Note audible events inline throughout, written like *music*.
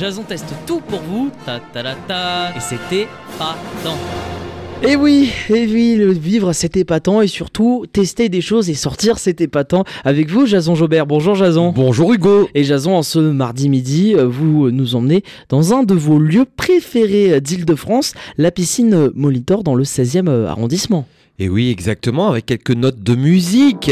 Jason teste tout pour vous, ta ta ta ta, et c'était pas tant. Et oui, et oui, le vivre c'était épatant et surtout tester des choses et sortir c'était épatant. Avec vous, Jason Jobert. Bonjour Jason. Bonjour Hugo. Et Jason, en ce mardi midi, euh, vous nous emmenez dans un de vos lieux préférés d'Île-de-France, la piscine Molitor dans le 16e arrondissement. Et oui, exactement, avec quelques notes de musique.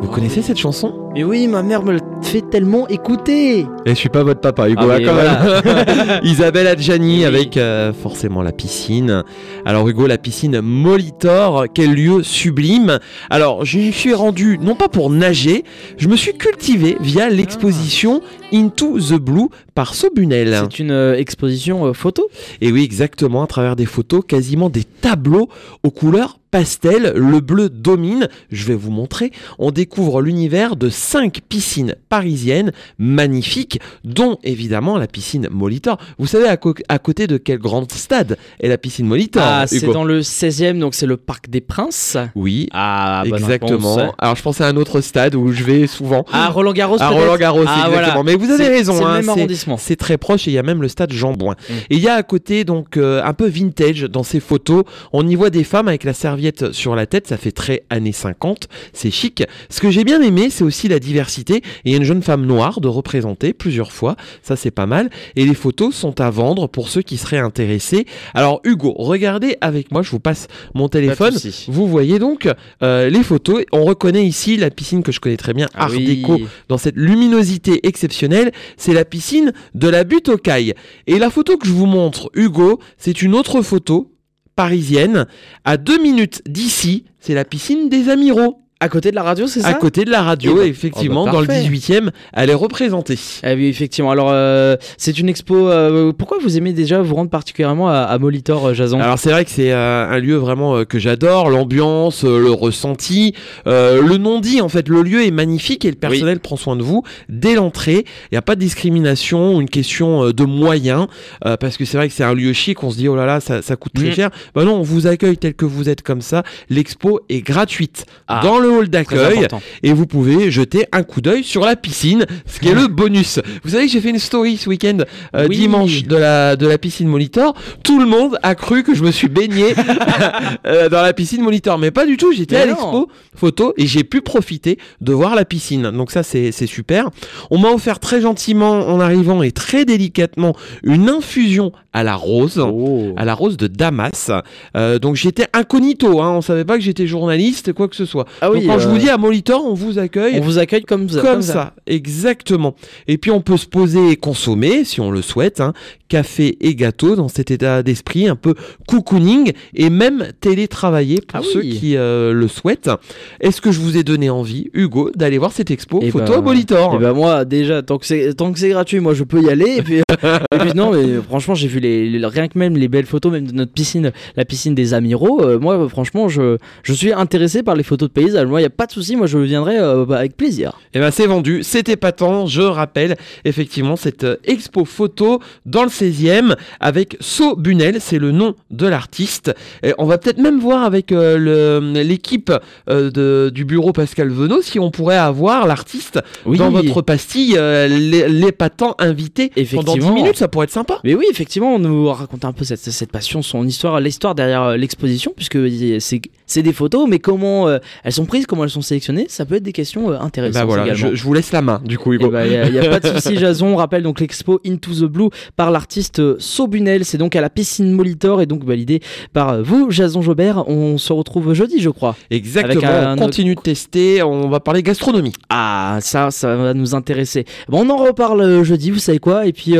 Vous connaissez cette chanson? Mais oui, ma mère me le fait tellement écouter. Et je suis pas votre papa, Hugo, Ah, là, mais quand voilà. même. *laughs* *laughs* Isabelle Adjani Oui. avec euh, forcément la piscine. Alors Hugo, la piscine Molitor, quel lieu sublime. Alors je me suis rendu, non pas pour nager, je me suis cultivé via l'exposition Into the Blue par Sobunel. C'est une euh, exposition euh, photo? Et oui, exactement, à travers des photos, quasiment des tableaux aux couleurs pastel, le bleu domine, je vais vous montrer, on découvre l'univers de cinq piscines parisiennes magnifiques, dont évidemment la piscine Molitor. Vous savez à, à côté de quel grand stade est la piscine Molitor Ah, c'est dans le 16e, donc c'est le Parc des Princes. Oui, Ah, exactement. réponse. Alors je pensais à un autre stade où je vais souvent. Ah, Roland Garros à Roland Garros, Ah, exactement. voilà. Mais vous avez raison, C'est hein, le même c'est- arrondissement. C'est très proche et il y a même le stade Jean-Bouin. Mm. Et il y a à côté donc euh, un peu vintage dans ces photos. On y voit des femmes avec la serviette sur la tête, ça fait très années 50, c'est chic. Ce que j'ai bien aimé, c'est aussi la diversité. Et il y a une jeune femme noire de représenter plusieurs fois, ça c'est pas mal. Et les photos sont à vendre pour ceux qui seraient intéressés. Alors Hugo, regardez avec moi, je vous passe mon téléphone. Vous voyez donc euh, les photos. On reconnaît ici la piscine que je connais très bien, Ah Art oui. déco dans cette luminosité exceptionnelle, c'est la piscine de la butte aux cailles. Et la photo que je vous montre, Hugo, c'est une autre photo parisienne. À deux minutes d'ici, c'est la piscine des Amiraux. À côté de la radio, c'est ça À côté de la radio, Eh ben, effectivement, oh bah, dans le parfait. 18e, elle est représentée. Ah oui, effectivement. Alors, euh, c'est une expo. euh, pourquoi vous aimez déjà vous rendre particulièrement à, à Molitor, euh, Jason? Alors c'est vrai que c'est euh, un lieu vraiment euh, que j'adore, l'ambiance, euh, le ressenti, euh, le non-dit en fait, le lieu est magnifique et le personnel prend soin de vous dès l'entrée. Il n'y a pas de discrimination ou une question euh, de moyens euh, parce que c'est vrai que c'est un lieu chic, on se dit oh là là ça, ça coûte très Mm. cher. Bah non, on vous accueille tel que vous êtes comme ça. L'expo est gratuite Ah, dans le hall d'accueil et vous pouvez jeter un coup d'œil sur la piscine, ce qui est le bonus. Vous savez que j'ai fait une story ce week-end euh, Oui. dimanche de la de la piscine Molitor. Tout le monde a cru que je me suis baigné *laughs* euh, dans la piscine Molitor, mais pas du tout. J'étais à l'expo photo et j'ai pu profiter de voir la piscine. Donc ça c'est c'est super. On m'a offert très gentiment en arrivant et très délicatement une infusion à la rose Oh. à la rose de Damas. Euh, donc j'étais incognito, hein, on savait pas que j'étais journaliste, quoi que ce soit. Ah oui, donc quand je euh, vous dis à Molitor, on vous accueille on vous accueille comme, ça- comme, ça. exactement. Et puis on peut se poser et consommer, si on le souhaite, hein, café et gâteau dans cet état d'esprit un peu cocooning et même télétravailler pour Ah ceux oui. qui euh, le souhaitent. Est-ce que je vous ai donné envie, Hugo, d'aller voir cette expo Eh photo ben, à Molitor Et bah moi déjà tant que c'est tant que c'est gratuit moi je peux y aller et puis, *laughs* et puis non mais franchement j'ai vu les, les- rien que même les belles photos même de notre piscine la piscine des Amiraux euh, moi franchement je, je suis intéressé par les photos de paysages moi il y a pas de souci moi je viendrai euh, bah, avec plaisir Eh ben c'est vendu, c'était patent, je rappelle effectivement cette euh, expo photo dans le 16e avec So Bunel, c'est le nom de l'artiste. Et on va peut-être même voir avec euh, l'équipe euh, du bureau Pascal Venot si on pourrait avoir l'artiste oui dans votre pastille, les, les patents invités pendant 10 Effectivement. minutes, ça pourrait être sympa. Mais oui, effectivement, on nous raconte un peu cette, cette passion, son histoire, l'histoire derrière l'exposition, puisque c'est des photos, mais comment elles sont prises, comment elles sont sélectionnées, ça peut être des questions euh, intéressantes Bah voilà, je, je vous laisse la main du coup Il Hugo. n'y a, pas de *laughs* souci, Jason. On rappelle donc l'expo Into the Blue par l'artiste euh, Sobunel. C'est donc à la piscine Molitor et donc validé par euh, vous, Jason Jobert. On se retrouve jeudi, je crois. Exactement, un- on continue de tester, on va parler gastronomie. Ah, ça, ça va nous intéresser. Bon, on en reparle jeudi, vous savez quoi. Et puis,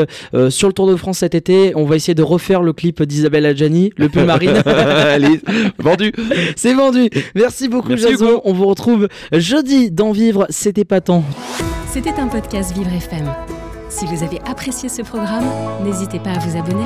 sur le Tour de France cet été, on va essayer de refaire le clip d'Isabelle Adjani, le pull marine. *laughs* Allez, vendu. *laughs* C'est vendu. Merci beaucoup, Merci, Jason. Hugo. On vous retrouve jeudi dans Vivre, c'était pas tant. C'était un podcast Vivre FM. Si vous avez apprécié ce programme, n'hésitez pas à vous abonner.